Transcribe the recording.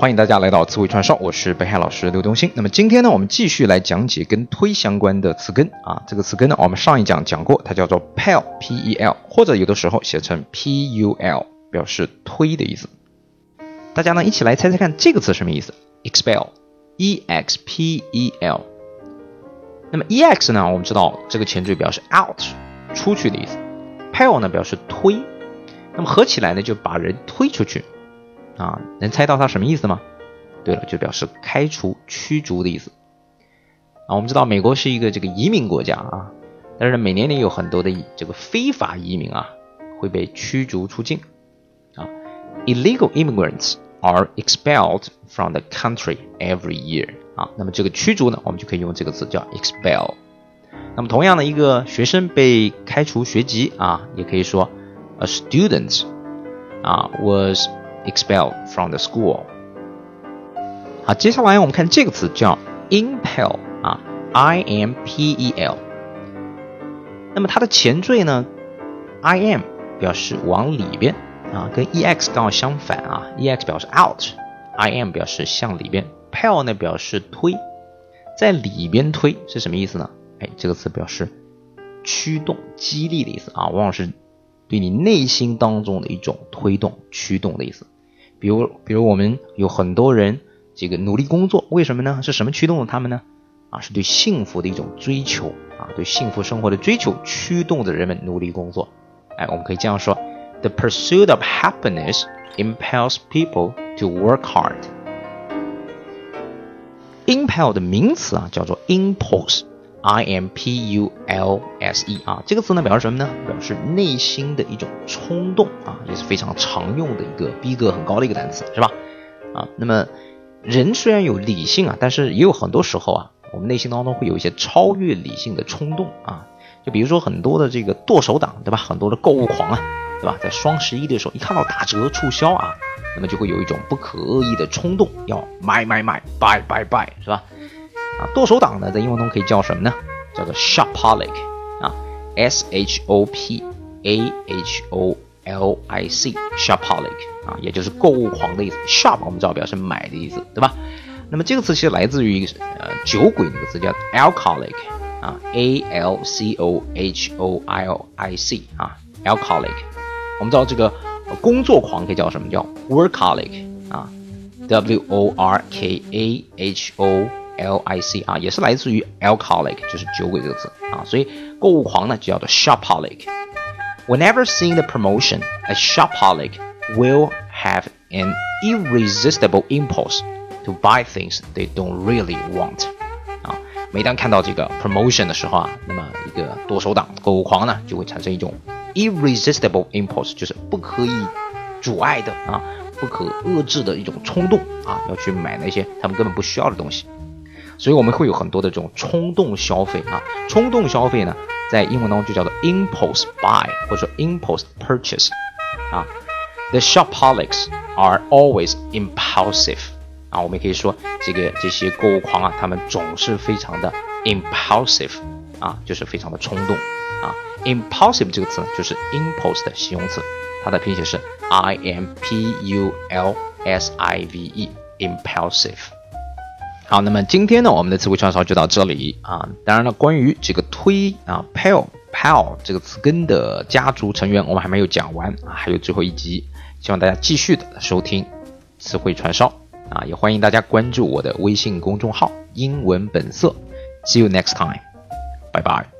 欢迎大家来到词汇串烧，我是北海老师刘东兴。那么今天呢，我们继续来讲解跟推相关的词根啊。这个词根呢，我们上一讲讲过，它叫做 pel，p-e-l，或者有的时候写成 p-u-l，表示推的意思。大家呢一起来猜猜看，这个词什么意思？expel，e-x-p-e-l。那么 e-x 呢，我们知道这个前缀表示 out，出去的意思。pel 呢表示推，那么合起来呢就把人推出去。啊，能猜到它什么意思吗？对了，就表示开除、驱逐的意思。啊，我们知道美国是一个这个移民国家啊，但是每年呢有很多的这个非法移民啊会被驱逐出境。啊，illegal immigrants are expelled from the country every year。啊，那么这个驱逐呢，我们就可以用这个词叫 expel。那么同样的一个学生被开除学籍啊，也可以说 a student 啊 was expel from the school。好，接下来我们看这个词叫 impel 啊，i m p e l。那么它的前缀呢，i m 表示往里边啊，跟 e x 刚好相反啊，e x 表示 out，i m 表示向里边，pel 呢表示推，在里边推是什么意思呢？哎，这个词表示驱动、激励的意思啊，往往是对你内心当中的一种推动、驱动的意思。比如，比如我们有很多人这个努力工作，为什么呢？是什么驱动了他们呢？啊，是对幸福的一种追求啊，对幸福生活的追求驱动着人们努力工作。哎，我们可以这样说：The pursuit of happiness impels people to work hard。Impel 的名词啊叫做 impulse。I M P U L S E 啊，这个词呢表示什么呢？表示内心的一种冲动啊，也是非常常用的一个逼格很高的一个单词，是吧？啊，那么人虽然有理性啊，但是也有很多时候啊，我们内心当中会有一些超越理性的冲动啊，就比如说很多的这个剁手党，对吧？很多的购物狂啊，对吧？在双十一的时候，一看到打折促销啊，那么就会有一种不可遏抑的冲动，要买买买，buy buy buy，是吧？啊，剁手党呢，在英文中可以叫什么呢？叫做 shopaholic 啊，s h o p a h o l i c，shopaholic 啊，也就是购物狂的意思。shop 我们知道表示买的意思，对吧？那么这个词其实来自于一个呃酒鬼那个词叫 alcoholic 啊，a l c o h o i l i c 啊，alcoholic。我们知道这个工作狂可以叫什么？叫 workaholic 啊，w o r k a h o。L I C 啊，也是来自于 alcoholic，就是酒鬼这个词啊，所以购物狂呢就叫做 shopaholic。Whenever seeing the promotion, a shopaholic will have an irresistible impulse to buy things they don't really want。啊，每当看到这个 promotion 的时候啊，那么一个剁手党购物狂呢就会产生一种 irresistible impulse，就是不可以阻碍的啊，不可遏制的一种冲动啊，要去买那些他们根本不需要的东西。 所以我们会有很多的这种冲动消费啊，冲动消费呢，在英文当中就叫做 impulse buy 或者说 impulse purchase 啊。The shopaholics are always impulsive 啊，我们可以说这个这些购物狂啊，他们总是非常的 impulsive 啊，就是非常的冲动啊。impulsive 这个词呢，就是 impulse 的形容词，它的拼写是 i m p u l s i v e，impulsive。好，那么今天呢，我们的词汇串烧就到这里啊。当然了，关于这个推啊 p a l p a l 这个词根的家族成员，我们还没有讲完啊，还有最后一集，希望大家继续的收听词汇串烧啊，也欢迎大家关注我的微信公众号“英文本色”。See you next time，拜拜。